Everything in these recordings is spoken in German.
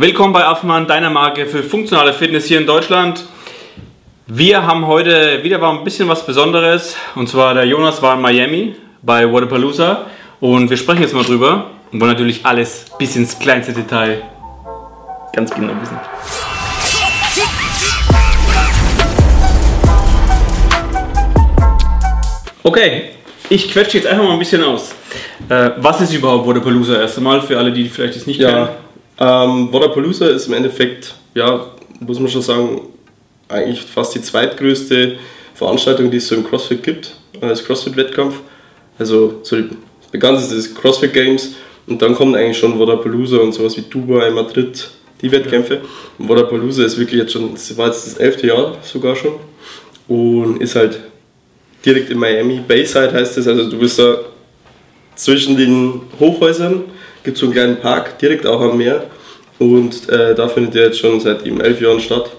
Willkommen bei Affenmann, deiner Marke für funktionale Fitness hier in Deutschland. Wir haben heute wieder mal ein bisschen was Besonderes. Und zwar der Jonas war in Miami bei Waterpalooza. Und wir sprechen jetzt mal drüber. Und wollen natürlich alles bis ins kleinste Detail ganz genau wissen. Okay, ich quetsche jetzt einfach mal ein bisschen aus. Äh, was ist überhaupt Waterpalooza erst einmal für alle, die vielleicht es nicht kennen? Ähm, Waterpalooza ist im Endeffekt, ja, muss man schon sagen, eigentlich fast die zweitgrößte Veranstaltung, die es so im CrossFit gibt, als CrossFit-Wettkampf. Also so die bekannteste ist CrossFit Games und dann kommt eigentlich schon Waterpalooza und sowas wie Dubai, Madrid, die Wettkämpfe. Und Waterpalooza ist wirklich jetzt schon, das war jetzt das elfte Jahr sogar schon und ist halt direkt in Miami. Bayside heißt es, also du bist da zwischen den Hochhäusern, gibt so einen kleinen Park direkt auch am Meer und äh, da findet der jetzt schon seit eben elf Jahren statt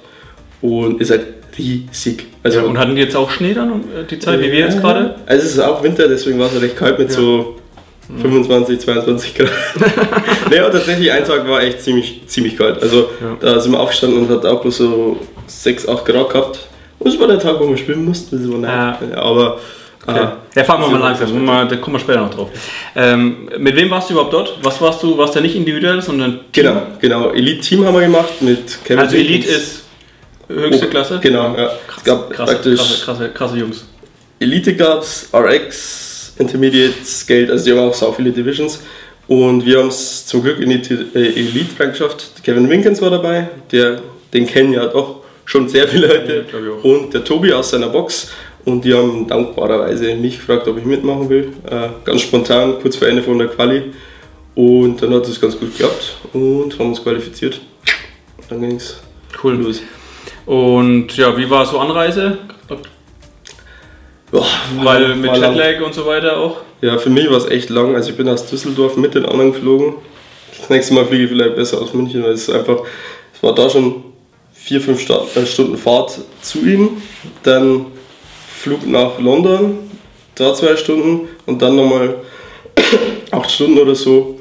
und ist halt riesig. Also, ja, und hatten die jetzt auch Schnee dann äh, die Zeit, wie wir jetzt gerade? Also es ist auch Winter, deswegen war es recht kalt mit ja. so 25, 22 Grad. naja, tatsächlich, ein Tag war echt ziemlich, ziemlich kalt. Also ja. da sind wir aufgestanden und hat auch bloß so 6, 8 Grad gehabt. Und es war der Tag, wo wir schwimmen mussten. So, ja. Aber Okay. Ah, ja, fahren wir mal langsam, mal, da kommen wir später noch drauf. Ähm, mit wem warst du überhaupt dort? Was warst du? Warst du nicht individuell, sondern Team? Genau, genau. Elite-Team haben wir gemacht mit Kevin Also Elite ist höchste oh, Klasse? Genau, ja. Krass, es gab krasse, praktisch krasse, krasse, krasse Jungs. Elite gab es, RX, Intermediate, Scale, also die haben auch so viele Divisions. Und wir haben es zum Glück in die äh, Elite reingeschafft. Kevin Winkens war dabei, der, den kennen ja doch schon sehr viele Leute. Ja, und der Tobi aus seiner Box. Und die haben dankbarerweise mich gefragt, ob ich mitmachen will. Äh, ganz spontan, kurz vor Ende von der Quali. Und dann hat es ganz gut geklappt und haben uns qualifiziert. Dann ging es cool los. Und ja, wie war so Anreise? Boah, Weil mit Jetlag und so weiter auch? Ja, für mich war es echt lang. Also ich bin aus Düsseldorf mit den anderen geflogen. Das nächste Mal fliege ich vielleicht besser aus München, weil es einfach, es war da schon vier, fünf äh, Stunden Fahrt zu ihnen. Dann Flug nach London, da zwei Stunden und dann nochmal acht Stunden oder so.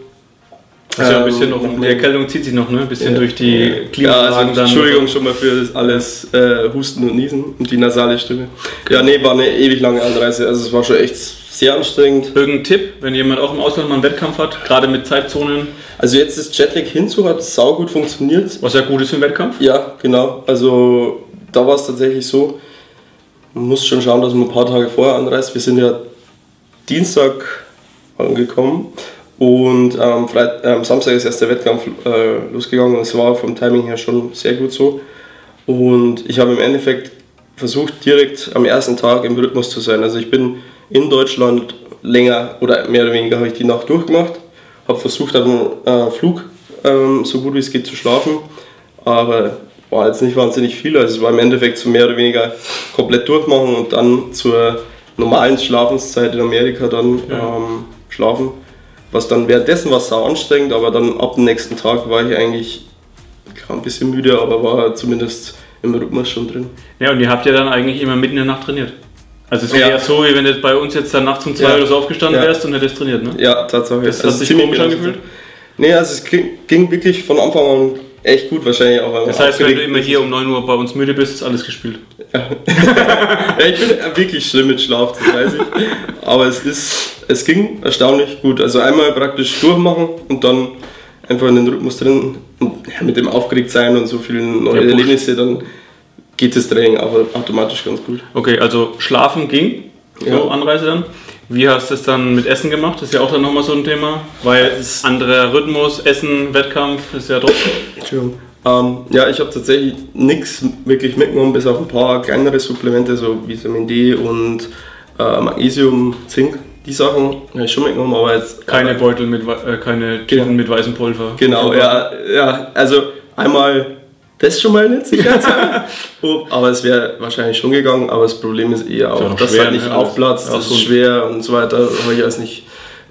Also ein bisschen noch, die Erkältung zieht sich noch, ne? Ein bisschen ja. durch die Klimaanlagen ja, also Entschuldigung schon mal für das alles äh, Husten und Niesen und die nasale Stimme. Ja, nee, war eine ewig lange Anreise. Also es war schon echt sehr anstrengend. Irgendein Tipp, wenn jemand auch im Ausland mal einen Wettkampf hat, gerade mit Zeitzonen? Also jetzt das Jetlag hinzu hat sau gut funktioniert. Was ja gut ist für einen Wettkampf? Ja, genau. Also da war es tatsächlich so, man muss schon schauen, dass man ein paar Tage vorher anreist. Wir sind ja Dienstag angekommen und am, Freit äh, Samstag ist erst der Wettkampf äh, losgegangen und es war vom Timing her schon sehr gut so. Und ich habe im Endeffekt versucht, direkt am ersten Tag im Rhythmus zu sein. Also ich bin in Deutschland länger oder mehr oder weniger habe ich die Nacht durchgemacht, habe versucht, dem äh, Flug ähm, so gut wie es geht zu schlafen, aber war jetzt nicht wahnsinnig viel. Also es war im Endeffekt so mehr oder weniger komplett durchmachen und dann zur normalen Schlafenszeit in Amerika dann ja. ähm, schlafen. Was dann währenddessen war sau anstrengend, aber dann ab dem nächsten Tag war ich eigentlich klar, ein bisschen müde, aber war zumindest im Rhythmus schon drin. Ja, und ihr habt ja dann eigentlich immer mitten in der Nacht trainiert. Also es wäre ja. ja. so, wie wenn du bei uns jetzt dann nachts um zwei ja. oder so aufgestanden ja. wärst und hättest trainiert, ne? Ja, tatsächlich. Das also hat sich komisch angefühlt? Nee, also es ging wirklich von Anfang an echt gut wahrscheinlich auch. Das heißt, wenn du immer hier um 9 Uhr bei uns müde bist, ist alles gespielt. Ja. ja ich bin wirklich schlimm mit Schlaf, das weiß ich. Aber es ist, es ging erstaunlich gut. Also einmal praktisch durchmachen und dann einfach in den Rhythmus drin und ja, mit dem aufgeregt sein und so vielen neuen ja, Erlebnisse, dann geht das Training aber automatisch ganz gut. Okay, also schlafen ging, so Anreise dann. Wie hast du es dann mit Essen gemacht? Das ist ja auch dann nochmal so ein Thema, weil es anderer Rhythmus, Essen, Wettkampf ist ja doch. Entschuldigung. Ähm, ja, ich habe tatsächlich nichts wirklich mitgenommen, bis auf ein paar kleinere Supplemente, so Vitamin D und äh, Magnesium, Zink. Die Sachen habe ich schon mitgenommen, aber jetzt. Keine Beutel mit, äh, keine Tüten genau. mit weißem Pulver. Genau, ja, ja. Also einmal das ist schon mal nicht sicher. oh, aber es wäre wahrscheinlich schon gegangen, aber das Problem ist eher auch, dass es halt nicht ne? aufplatzt, das, das ist schwer und so weiter. Habe ich alles nicht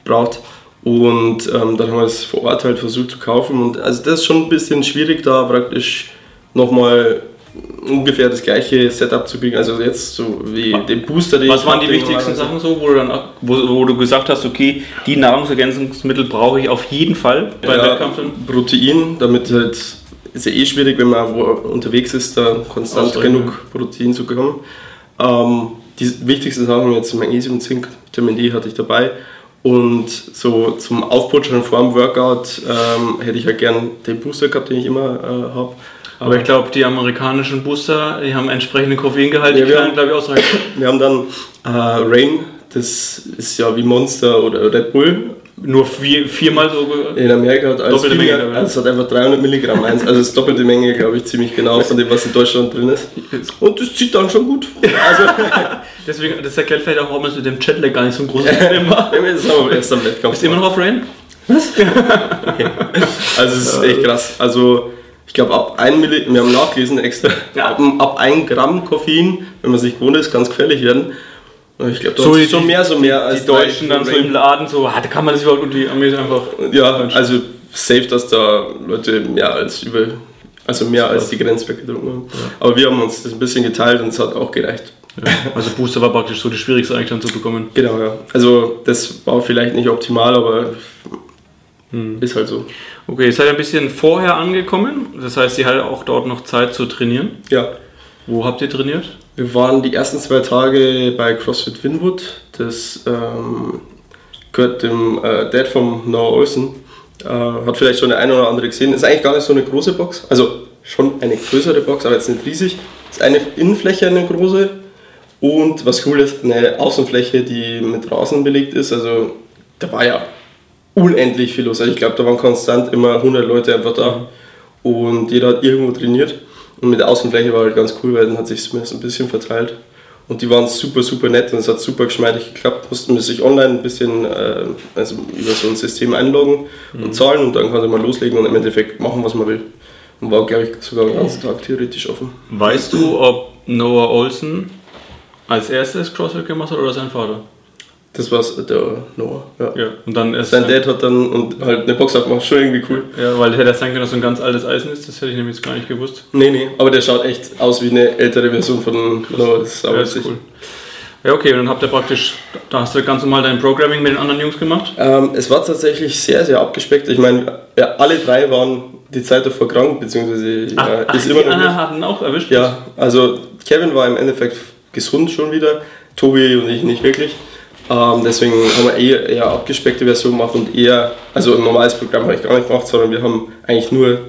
braucht. Und ähm, dann haben wir es vor Ort halt versucht zu kaufen. Und also das ist schon ein bisschen schwierig, da praktisch nochmal ungefähr das gleiche Setup zu kriegen. Also jetzt so wie den Booster, den Was waren die wichtigsten Sachen so, wo du, dann, wo, wo, du gesagt hast, okay, die Nahrungsergänzungsmittel brauche ich auf jeden Fall beim ja, Wettkampf? Protein, damit halt ist ja eh schwierig, wenn man unterwegs ist, da konstant genug Protein zu bekommen. Ähm, die wichtigsten Sachen jetzt Magnesium, Zink, Vitamin D hatte ich dabei. Und so zum Aufputschen vor dem Workout ähm, hätte ich ja gern den Booster gehabt, den ich immer äh, habe. Aber ich glaube, die amerikanischen Booster, die haben entsprechende Koffeingehalt, ja, die können, glaube ich, ausreichen. Wir haben dann äh, Rain, das ist ja wie Monster oder Red Bull. Nur vier, viermal so. In Amerika hat alles doppelte Menge. Also es hat einfach 300 Milligramm eins. Also das doppelte Menge, glaube ich, ziemlich genau von dem, was in Deutschland drin ist. Und das zieht dann schon gut. Also Deswegen, das erklärt vielleicht auch, warum es mit dem Chatlag gar nicht so ein großes Problem war. das ist aber erst am Wettkampf. Bist du immer noch auf Rain? Was? okay. Also es ist echt krass. Also ich glaube, ab 1 Milligramm, wir haben nachgelesen extra, ja. ab, ab 1 Gramm Koffein, wenn man sich gewohnt ist, kann es gefährlich werden. Ich glaube, so schon mehr, so mehr als die Deutschen dann so im Laden so, ah, da kann man das überhaupt und die Amis einfach. Ja, also safe, dass da Leute mehr als über, also mehr als die Grenzwerte getrunken haben. Ja. Aber wir haben uns das ein bisschen geteilt und es hat auch gereicht. Ja. Also Booster war praktisch so das Schwierigste eigentlich dann zu bekommen. Genau, ja. Also das war vielleicht nicht optimal, aber hm. ist halt so. Okay, ihr seid ein bisschen vorher angekommen. Das heißt, ihr hattet auch dort noch Zeit zu trainieren. Ja. Wo habt ihr trainiert? Wir waren die ersten zwei Tage bei CrossFit Winwood. Das ähm, gehört dem äh, Dad vom Noah Olsen. Äh, hat vielleicht schon der eine oder andere gesehen. Ist eigentlich gar nicht so eine große Box. Also schon eine größere Box, aber jetzt nicht riesig. Ist eine Innenfläche, eine große. Und was cool ist, eine Außenfläche, die mit Rasen belegt ist. Also da war ja unendlich viel los. Also ich glaube, da waren konstant immer 100 Leute einfach da und jeder hat irgendwo trainiert. Und mit der Außenfläche war halt ganz cool, weil dann hat sich es ein bisschen verteilt. Und die waren super, super nett und es hat super geschmeidig geklappt. Mussten sich online ein bisschen äh, also über so ein System einloggen mhm. und zahlen und dann konnte man loslegen und im Endeffekt machen, was man will. Und war, glaube ich, sogar den ganzen Tag theoretisch offen. Weißt du, ob Noah Olsen als erstes CrossFit gemacht hat oder sein Vater? Das war's, der Noah. Ja. ja. Und dann ist Sein Dad hat dann und halt eine Box aufgemacht, schon irgendwie cool. Ja, weil hätte er sein können, dass so ein ganz altes Eisen ist, das hätte ich nämlich jetzt gar nicht gewusst. Nee, nee, aber der schaut echt aus wie eine ältere Version von Noah, das ist aber ja, ist cool. Ja, okay, und dann habt ihr praktisch, da hast du ganz normal dein Programming mit den anderen Jungs gemacht? Ähm, es war tatsächlich sehr, sehr abgespeckt. Ich meine, ja, alle drei waren die Zeit davor krank, beziehungsweise ach, ja, ist ach, immer die noch. Die hatten auch erwischt? Ja, also Kevin war im Endeffekt gesund schon wieder, Tobi und ich nicht wirklich. Ähm, deswegen haben wir eher, eher abgespeckte Version gemacht und eher, also ein normales Programm habe ich gar nicht gemacht, sondern wir haben eigentlich nur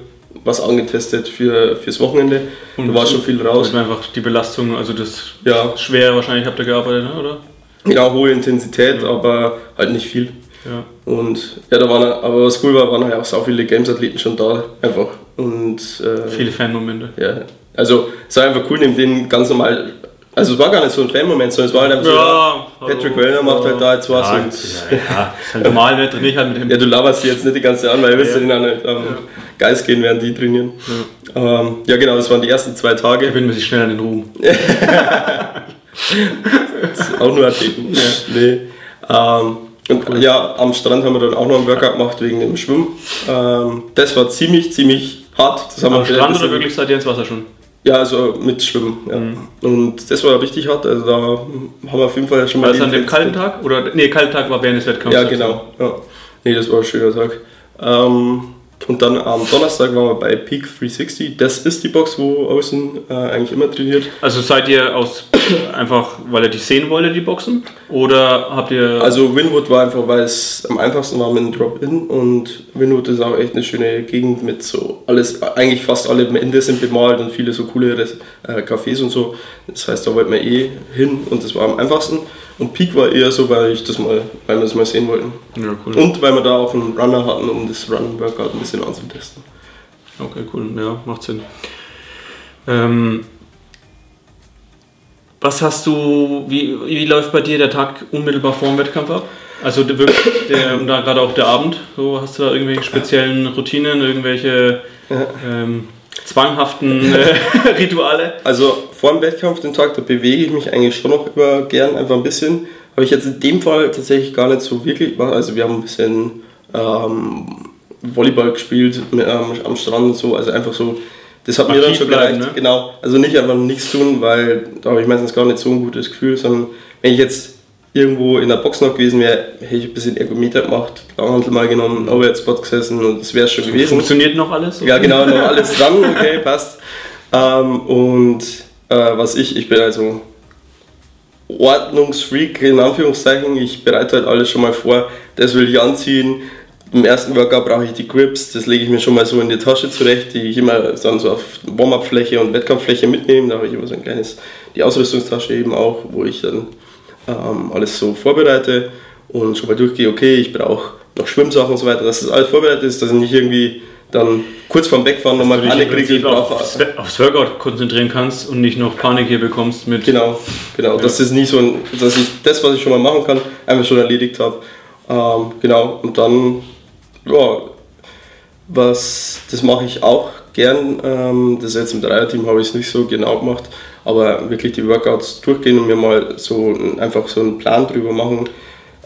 was angetestet für, fürs Wochenende. Und da war schon viel raus. einfach die Belastung, also das ja. schwer wahrscheinlich habt ihr gearbeitet, ne, oder? Ja, hohe Intensität, ja. aber halt nicht viel. Ja. Und ja, da waren, aber was cool war, waren halt auch so viele Games-Athleten schon da, einfach. Und, äh, viele Fanmomente. Ja, also es war einfach cool, neben denen ganz normal also es war gar nicht so ein Fan-Moment, sondern es war halt einfach ja, so, Patrick Wellner macht halt da jetzt was ja, und... Ja, ja, ist halt normal, ne? trainiere halt mit dem... Ja, du laberst jetzt nicht die ganze an, weil du willst ja den auch nicht ja. Geist gehen, während die trainieren. Ja. Ähm, ja genau, das waren die ersten zwei Tage. Gewinnen wir sich schnell an den Ruhm. auch nur Athleten. Ja. Nee. Ähm, und cool. ja, am Strand haben wir dann auch noch ein Workout gemacht wegen dem Schwimmen. Ähm, das war ziemlich, ziemlich hart. Das haben am Strand oder wirklich seid ihr ins Wasser schon? Ja, also mit Schwimmen. Ja. Mhm. Und das war richtig hart. Also da haben wir auf jeden Fall schon mal. War das an dem kalten Tag? Oder nee, kalten Tag war während des Wettkampfs. Ja, genau. Ja. Nee, das war ein schöner Tag. Ähm, und dann am Donnerstag waren wir bei Peak 360. Das ist die Box, wo Außen äh, eigentlich immer trainiert. Also seid ihr aus einfach, weil ihr die sehen wollt, die Boxen? Oder habt ihr. Also Winwood war einfach, weil es am einfachsten war mit dem Drop-In. Und Winwood ist auch echt eine schöne Gegend mit so alles, eigentlich fast alle Ende sind bemalt und viele so coole äh, Cafés und so. Das heißt, da wollten wir eh hin und das war am einfachsten. Und Peak war eher so, weil ich das mal, weil wir das mal sehen wollten. Ja, cool. Und weil wir da auch einen Runner hatten, um das Run-Workout ein bisschen anzutesten. Okay, cool. Ja, macht Sinn. Ähm, was hast du, wie, wie läuft bei dir der Tag unmittelbar vor dem Wettkampf ab? Also wirklich der, da gerade auch der Abend, so hast du da irgendwelche speziellen Routinen, irgendwelche ähm, zwanghaften äh, Rituale? Also vor dem Wettkampf, den Tag, da bewege ich mich eigentlich schon noch immer gern, einfach ein bisschen. Habe ich jetzt in dem Fall tatsächlich gar nicht so wirklich gemacht. Also wir haben ein bisschen ähm, Volleyball gespielt ähm, am Strand und so, also einfach so das hat mir dann schon bleiben, gereicht. ne? Genau. Also nicht einfach nichts tun, weil da habe ich meistens gar nicht so ein gutes Gefühl, sondern wenn ich jetzt irgendwo in der Box noch gewesen wäre, hätte ich ein bisschen Ergometer gemacht, Langhandel mal genommen, Overhead-Spot gesessen und das wäre schon gewesen. Funktioniert noch alles? Ja, genau, noch alles dran, okay, passt. Ähm, und äh, was ich, ich bin also Ordnungsfreak in Anführungszeichen. Ich bereite halt alles schon mal vor. Das will ich anziehen. Im ersten Workout brauche ich die Grips, das lege ich mir schon mal so in die Tasche zurecht, die ich immer dann so auf Warm-Up-Fläche und Wettkampffläche mitnehme. Da habe ich immer so ein kleines, die Ausrüstungstasche eben auch, wo ich dann ähm, alles so vorbereite und schon mal durchgehe, okay, ich brauche noch Schwimmsachen und so weiter, dass das alles vorbereitet ist, dass ich nicht irgendwie dann kurz vorm Wegfahren nochmal Panik kriege. Ich brauche aufs, aufs Workout konzentrieren kannst und nicht noch Panik hier bekommst mit. Genau, genau. Dass das nicht so ein, dass ich das, was ich schon mal machen kann, einfach schon erledigt habe. Ähm, genau. Und dann, ja, was, das mache ich auch gern. Ähm, das jetzt im Dreierteam habe ich es nicht so genau gemacht, aber wirklich die Workouts durchgehen und mir mal so ein- einfach so einen Plan drüber machen,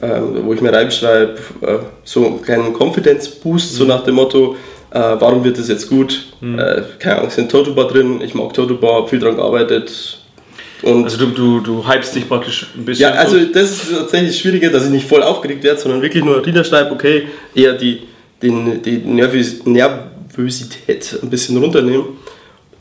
ähm, wo ich mir reinschreibe, äh, so einen kleinen Confidence-Boost, so nach dem Motto, äh, warum wird das jetzt gut? Äh, keine Ahnung, sind Total Bar drin, ich mag Total Bar, hab viel dran gearbeitet. Und Also du, du, du hypst dich praktisch ein bisschen. ja, also das ist tatsächlich schwieriger, dass ich nicht voll aufgeregt werde, sondern wirklich nur niederschreibe, okay, eher die, den, die Nervös Nervosität ein bisschen runternehmen.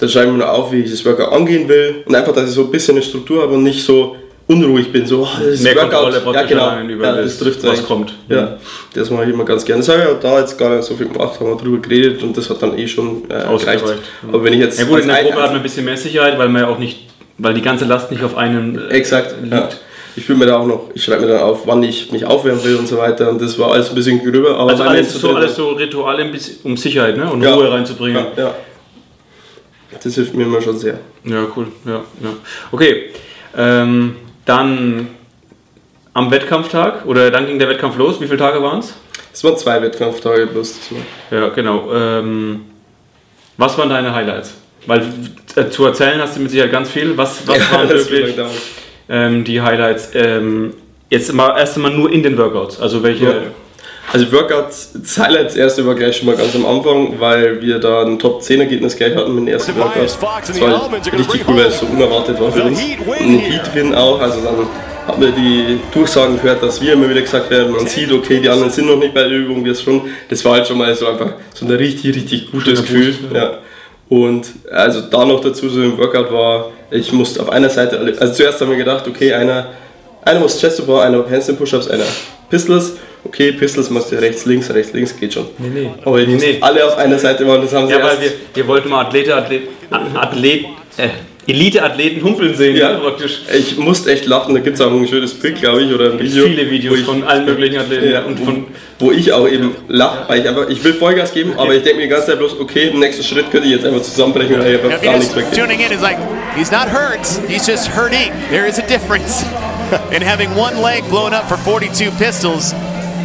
Dann schreibe ich mir noch auf, wie ich das Workout angehen will und einfach, dass ich so ein bisschen eine Struktur habe und nicht so unruhig bin, so oh, das Mehr Workout. Kontrolle ja, genau. über ja, das, das trifft was eigentlich. kommt. Ja, das mache ich immer ganz gerne. Das habe ich auch da jetzt gar nicht so viel gemacht, haben wir drüber geredet und das hat dann eh schon äh, Ausgereicht. gereicht. Aber wenn ich jetzt Ja gut, in der Probe hat man ein bisschen mehr Sicherheit, weil man ja auch nicht, weil die ganze Last nicht auf einem äh, Exakt, liegt. ja. Ich fühle mir da auch noch, ich schreibe mir dann auf, wann ich mich aufwärmen will und so weiter und das war alles ein bisschen gröber. Also alles so, alles so Rituale, um Sicherheit ne? und Ja. Ruhe reinzubringen. Ja, ja. Das hilft mir immer schon sehr. Ja, cool. Ja, ja. Okay, ähm, dann am Wettkampftag oder dann ging der Wettkampf los. Wie viele Tage waren es? Es waren zwei Wettkampftage bloß diesmal. Ja, genau. Ähm, was waren deine Highlights? Weil äh, zu erzählen hast du mit Sicherheit ganz viel. Was, was waren das wird wirklich ähm, die Highlights? Ähm, jetzt mal erst einmal nur in den Workouts. Also welche. Ja. Also Workouts, das Highlight, das erste war gleich schon mal ganz am Anfang, weil wir da ein Top-10-Ergebnis gleich hatten mit dem ersten Workout. Das war richtig cool, weil es so unerwartet war für uns. Und ein Heat-Win auch, also dann hat man die Durchsagen gehört, dass wir immer wieder gesagt werden, man sieht, okay, die anderen sind noch nicht bei der Übung, wir es schon. Das war halt schon mal so einfach so ein richtig, richtig gutes Schöner Gefühl. Ja. Und also da noch dazu so im Workout war, ich musste auf einer Seite, alle- also zuerst haben wir gedacht, okay, einer, einer muss Chest to Bar, einer Handstand Push-Ups, einer Pistols. Okay, Pistols machst du rechts, links, rechts, links, geht schon. Nee, nee. Aber ich Nee, nee. alle auf einer Seite waren, das haben sie Ja, weil wir, wir wollten mal Athlete, Athlet, Athlet, äh, Elite-Athleten humpeln sehen, Ja. ja. praktisch. Ich musste echt lachen, da gibt es auch ein schönes Bild, glaube ich, oder ein Video. Viele Videos wo ich, von allen möglichen Athleten ja, und von wo ich auch eben lache, weil ich einfach, ich will Vollgas geben, aber ich denke mir die ganze Zeit bloß, okay, im nächsten Schritt könnte ich jetzt einfach zusammenbrechen Now, einfach gar nichts mehr tuning in, it's like he's not hurt, he's just hurting. There is a difference in having one leg blown up for 42 pistols.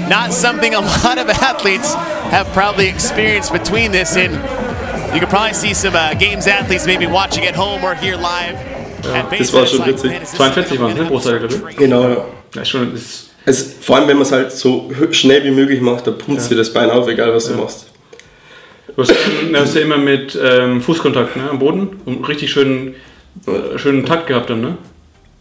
Not something a lot of athletes have probably experienced between this, and you can probably see some uh, games athletes maybe watching at home or here live. At das war schon witzig. man, is this 42 waren es, ne? minute Brustseite. Genau, ja. Ja, schon, ist, Es, vor allem, wenn man es halt so schnell wie möglich macht, da pumpt dir das Bein auf, egal was du machst. du hast, du hast ja immer mit ähm, Fußkontakt ne, am Boden und richtig schönen, äh, schönen Takt gehabt dann, ne?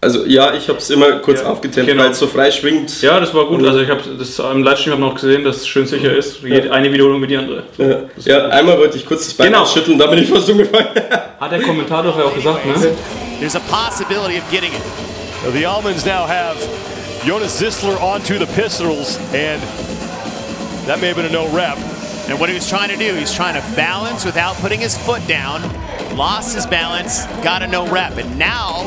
Also ja, ich habe es immer kurz Ja, aufgetempelt, genau. weil es so frei schwingt. Ja, das war gut. Also ich habe das im Livestream hab noch gesehen, dass es schön sicher ist. Jede, Eine Wiederholung wie die andere. Ja, ja, einmal wollte ich kurz das Bein Genau. ausschütteln, da bin ich fast umgefallen. Hat der Kommentator ja auch gesagt, ne? There's a possibility of getting it. The Almonds now have Jonas Zisler onto the pistols, and that may have been a no rep. And what he was trying to do, he's trying to balance without putting his foot down. Lost his balance, got a no rep, and now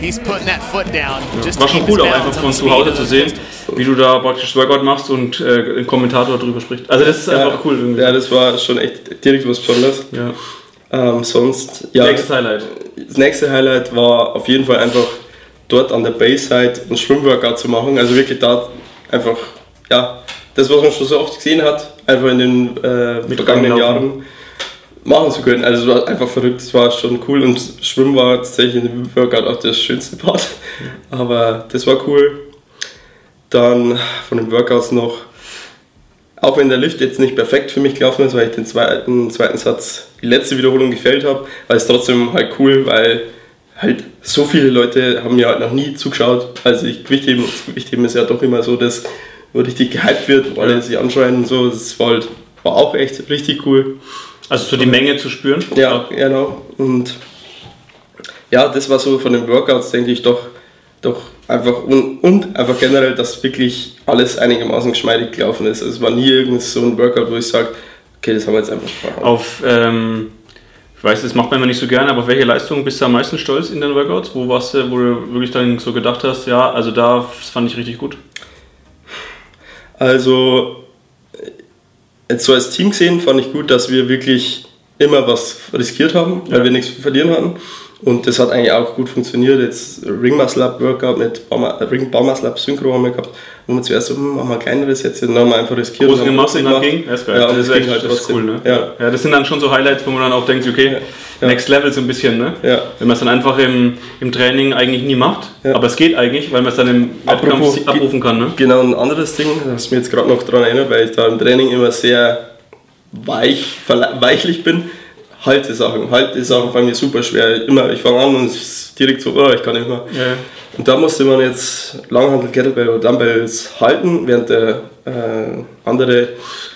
he's putting that foot down. Just War schon cool, auch einfach on von zu Hause zu sehen, wie du da praktisch Workout machst und äh, ein Kommentator darüber spricht. Also das ist einfach cool irgendwie. Ja, das war schon echt direkt was Besonderes. Ja. Ähm, sonst, ja, Nächstes Highlight. das nächste Highlight war auf jeden Fall einfach dort an der Base-Side ein Schwimmworkout zu machen. Also wirklich da einfach, ja, das, was man schon so oft gesehen hat, einfach in den äh, vergangenen Laufen. Jahren machen zu können. Also es war einfach verrückt, es war schon cool und Schwimmen war tatsächlich in dem Workout auch das schönste Part. Aber das war cool. Dann von den Workouts noch auch wenn der Lift jetzt nicht perfekt für mich gelaufen ist, weil ich den zweiten, zweiten Satz, die letzte Wiederholung gefällt habe, war es trotzdem halt cool, weil halt so viele Leute haben mir halt noch nie zugeschaut. Also ich Gewichtheben, das Gewichtheben ist ja doch immer so, dass wo richtig gehypt wird, wo alle sich anschreien und so. Das war, halt, war auch echt richtig cool. Also so die Menge zu spüren? Ja, genau. Und ja, das war so von den Workouts, denke ich, doch, doch einfach und, und einfach generell, dass wirklich alles einigermaßen geschmeidig gelaufen ist. Also es war nie irgend so ein Workout, wo ich sage, okay, das haben wir jetzt einfach verhauen. Auf, ähm, ich weiß, das macht man immer nicht so gerne, aber auf welche Leistung bist du am meisten stolz in den Workouts? Wo warst du, wo du wirklich dann so gedacht hast, ja, also da das fand ich richtig gut? Also, jetzt so als Team gesehen fand ich gut, dass wir wirklich immer was riskiert haben, weil ja. wir nichts zu verlieren hatten. Und das hat eigentlich auch gut funktioniert. Jetzt Ring Muscle Up Workout mit Bar Ring Bar Muscle Up Synchro haben wir gehabt, wo wir zuerst so, machen wir kleineres jetzt, dann haben wir einfach riskiert. Groß gemacht und dann ging? Das ist geil. Ja, das, ist echt, halt das ist cool, ne? Ja. ja, das sind dann schon so Highlights, wo man dann auch denkt, okay, ja. Next Level so ein bisschen, ne? Ja. Wenn man es dann einfach im, im Training eigentlich nie macht, ja. aber es geht eigentlich, weil man es dann im Wettkampf abrufen kann, ne? Genau, ein anderes Ding, das mir jetzt gerade noch daran erinnert, weil ich da im Training immer sehr weich, weichlich bin Haltesachen. Haltesachen fallen mir super schwer. Immer, ich fange an und es ist direkt so, oh, ich kann nicht mehr. Ja. Und da musste man jetzt Langhandel, Kettlebell oder Dumbbells halten, während der äh, andere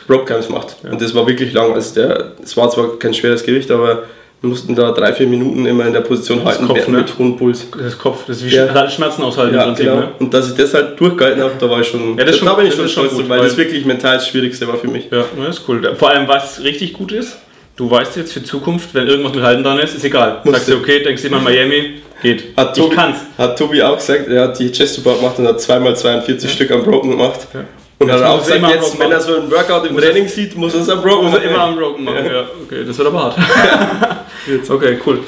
Rope Camps macht. Ja. Und das war wirklich lang. Also der, es war zwar kein schweres Gewicht, aber mussten da drei, vier Minuten immer in der Position das halten Kopf, ne? mit hohem Puls. Das Kopf, das ist wie ja. Schmerzen aushalten. Ja, Prinzip, genau. Ne? Und dass ich das halt durchgehalten habe, da war ich schon, ja, das schon, da bin ich schon stolz, weil, weil das wirklich mental das Schwierigste war für mich. Ja, das ist cool. Vor allem, was richtig gut ist, du weißt jetzt für Zukunft, wenn irgendwas mit Halten dran ist, ist egal. Musst Sagst du, okay, denkst du immer Miami, geht. Hat Tobi, ich kann's. Hat Tobi auch gesagt, er hat die Chest Bar gemacht und hat zweimal 42 ja. Stück am Broken gemacht. Ja. Und hat auch gesagt, jetzt, wenn er so einen Workout im Training sieht, muss er es am Broken machen. Er immer am Broken machen, ja. Okay, das wird aber hart. okay, cool.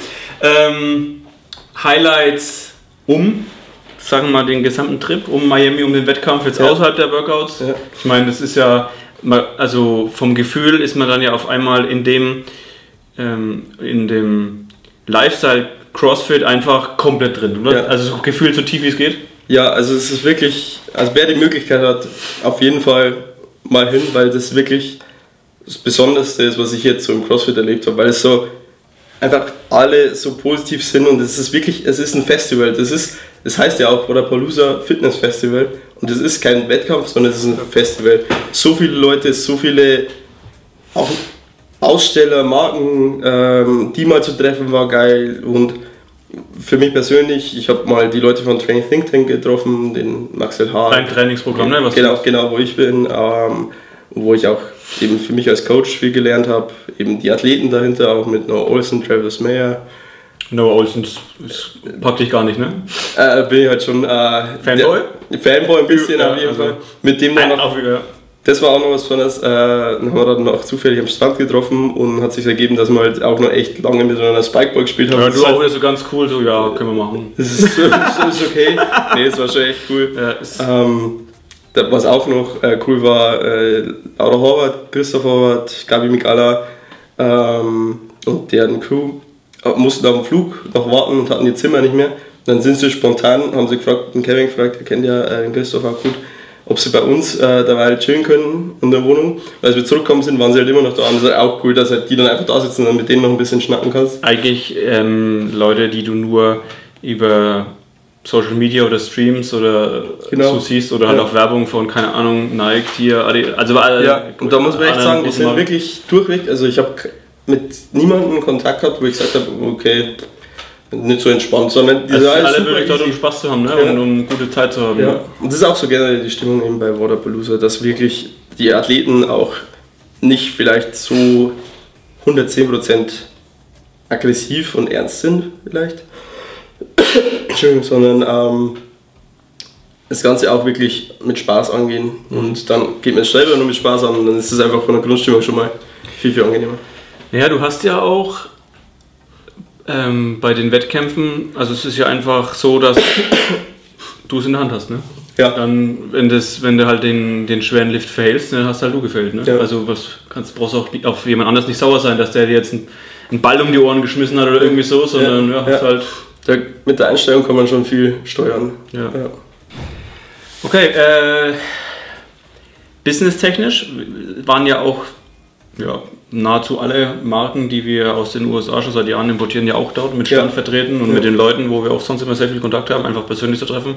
Ähm, Highlights um, sagen wir mal, den gesamten Trip um Miami, um den Wettkampf, jetzt außerhalb der Workouts. Ich meine, das ist ja also vom Gefühl ist man dann ja auf einmal in dem, ähm, in dem Lifestyle CrossFit einfach komplett drin, oder? Ja. Also so gefühlt so tief wie es geht? Ja, also es ist wirklich, also wer die Möglichkeit hat, auf jeden Fall mal hin, weil das wirklich das Besonderste ist, was ich jetzt so im CrossFit erlebt habe, weil es so einfach alle so positiv sind und es ist wirklich, es ist ein Festival. Das ist, das heißt ja auch Wodapalooza Fitness Festival und es ist kein Wettkampf, sondern es ist ein Festival. So viele Leute, so viele auch Aussteller, Marken, ähm, die mal zu treffen war geil und für mich persönlich, ich habe mal die Leute von Training Think Tank getroffen, den Maxel Hahn. Ein Trainingsprogramm, ne? Was genau, genau, wo ich bin, ähm, wo ich auch eben für mich als Coach viel gelernt habe, eben die Athleten dahinter, auch mit Noah Olsen, Travis Mayer. Noah Olsen packt dich gar nicht, ne? Äh, bin ich halt schon. Äh, Fanboy? Der, Fanboy ein bisschen ja, auf jeden also Fall. Mit dem dann noch. Auf, ja. Das war auch noch was Besonderes. Äh, dann haben wir dann noch zufällig am Strand getroffen und hat sich ergeben, dass wir halt auch noch echt lange miteinander Spikeball gespielt haben. Ja, du auch wieder so ganz cool, so ja, können wir machen. Das ist, das ist okay. nee, das war schon echt cool. Ja, ähm, was auch noch äh, cool war, äh, Laura Horvath, Christoph Horvath, Gabi Mikala ähm, und deren Crew äh, mussten auf dem Flug noch warten und hatten ihr Zimmer nicht mehr. dann sind sie spontan, haben sie gefragt, den Kevin gefragt, der kennt ja äh, den Christoph auch gut, ob sie bei uns äh, derweil chillen können in der Wohnung. Als wir zurückgekommen sind, waren sie halt immer noch da. Und das ist halt auch cool, dass halt die dann einfach da sitzen und mit denen noch ein bisschen schnacken kannst. Eigentlich ähm, Leute, die du nur über Social Media oder Streams oder genau. so siehst oder halt ja. auch Werbung von, keine Ahnung, Nike, Tier, also alle, Ja, und da muss man echt sagen, die sind wirklich durchweg, also ich habe mit niemandem Kontakt gehabt, wo ich gesagt habe, okay, nicht so entspannt, sondern die also alle wirklich dort, um Spaß zu haben ne? Ja. und um gute Zeit zu haben. Ja. Ne? Und das ist auch so generell die Stimmung eben bei Waterpalooza, dass wirklich die Athleten auch nicht vielleicht so 110% aggressiv und ernst sind, vielleicht, Entschuldigung, sondern ähm, das Ganze auch wirklich mit Spaß angehen. Und dann geht man es selber nur mit Spaß an und dann ist es einfach von der Grundstimmung schon mal viel, viel angenehmer. Ja, du hast ja auch ähm, bei den Wettkämpfen, also es ist ja einfach so, dass du es in der Hand hast, ne? Ja. Dann, wenn, das, wenn du halt den, den schweren Lift verhältst, dann hast halt du gefällt, ne? Ja. Also was kannst, brauchst auch auf jemand anders nicht sauer sein, dass der dir jetzt einen, Ball um die Ohren geschmissen hat oder irgendwie so, sondern ja, ja, halt da, mit der Einstellung kann man schon viel steuern. Ja. ja. Okay, äh, businesstechnisch waren ja auch ja, nahezu alle Marken, die wir aus den USA schon seit Jahren importieren, ja auch dort mit Stand Ja. vertreten und Ja. mit den Leuten, wo wir auch sonst immer sehr viel Kontakt haben, einfach persönlich zu treffen.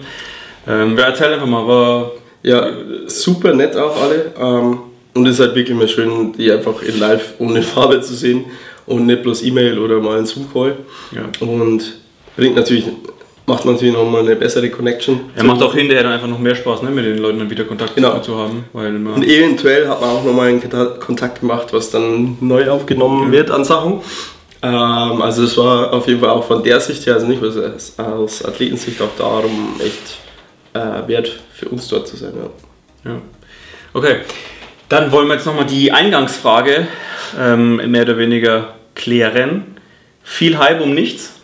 Ähm, wer erzählt einfach mal, war Ja, super nett auch alle. Ähm, und es ist halt wirklich mal schön, die einfach in live und in Farbe zu sehen und nicht bloß E-Mail oder mal ein Zoom-Call. Ja. Und bringt natürlich, macht natürlich nochmal eine bessere Connection. Er macht auch hinterher dann einfach noch mehr Spaß, ne, mit den Leuten dann wieder Kontakt Genau. zu haben. Weil man, Und eventuell hat man auch nochmal einen Konta- Kontakt gemacht, was dann neu aufgenommen wird an Sachen. Ähm, also es war auf jeden Fall auch von der Sicht her, also nicht aus Athletensicht, auch darum echt äh, wert für uns dort zu sein. Ja. ja. Okay, dann wollen wir jetzt nochmal die Eingangsfrage ähm, mehr oder weniger klären. Viel Hype um nichts.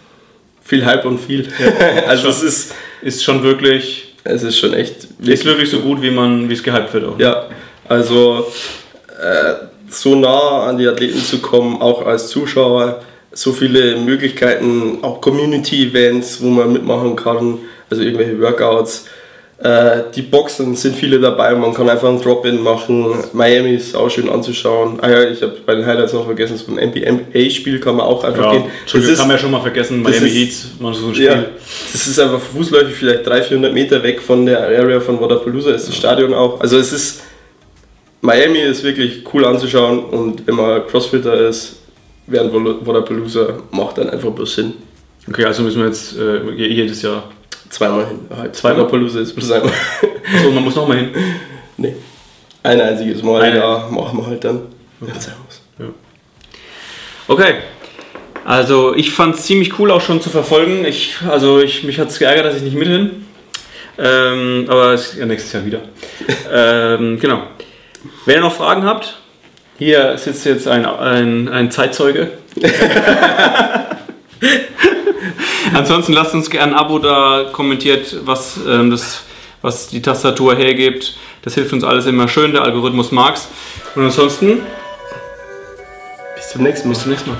Viel Hype und viel. also es ist, Ist schon wirklich, es ist schon echt ist wirklich so gut, wie man, wie es gehypt wird auch. Ja, also äh, so nah an die Athleten zu kommen, auch als Zuschauer, so viele Möglichkeiten, auch Community-Events, wo man mitmachen kann, also irgendwelche Workouts. Äh, die Boxen sind viele dabei, man kann einfach ein Drop-In machen. Miami ist auch schön anzuschauen. Ah ja, ich habe bei den Highlights noch vergessen, so ein NBA-Spiel kann man auch einfach Ja, gehen. Das kann man ja ist, schon mal vergessen, Miami ist- Heat, man so ein Spiel. ja, das ist einfach fußläufig vielleicht 300, 400 Meter weg von der Area von Wadapalooza ist das Stadion auch. Also es ist, Miami ist wirklich cool anzuschauen und wenn man Crossfitter ist, während Wadapalooza macht dann einfach bloß Sinn. Okay, also müssen wir jetzt äh, jedes Jahr. Zweimal hin. Halt. Zweimal? Wadapalooza ist bloß einmal. So, man muss nochmal hin. nee. Ein einziges Mal Eine- ja, machen wir halt dann. sein muss. Okay. Also ich fand es ziemlich cool auch schon zu verfolgen. Ich, also ich, mich hat es geärgert, dass ich nicht mit bin. Ähm, aber es, ja, nächstes Jahr wieder. ähm, genau. Wenn ihr noch Fragen habt, hier sitzt jetzt ein, ein, ein Zeitzeuge. Ansonsten lasst uns gerne ein Abo da, kommentiert, was, ähm, das, was die Tastatur hergibt. Das hilft uns alles immer schön, der Algorithmus mag's. Und ansonsten, Bis zum nächsten Mal. bis zum nächsten Mal.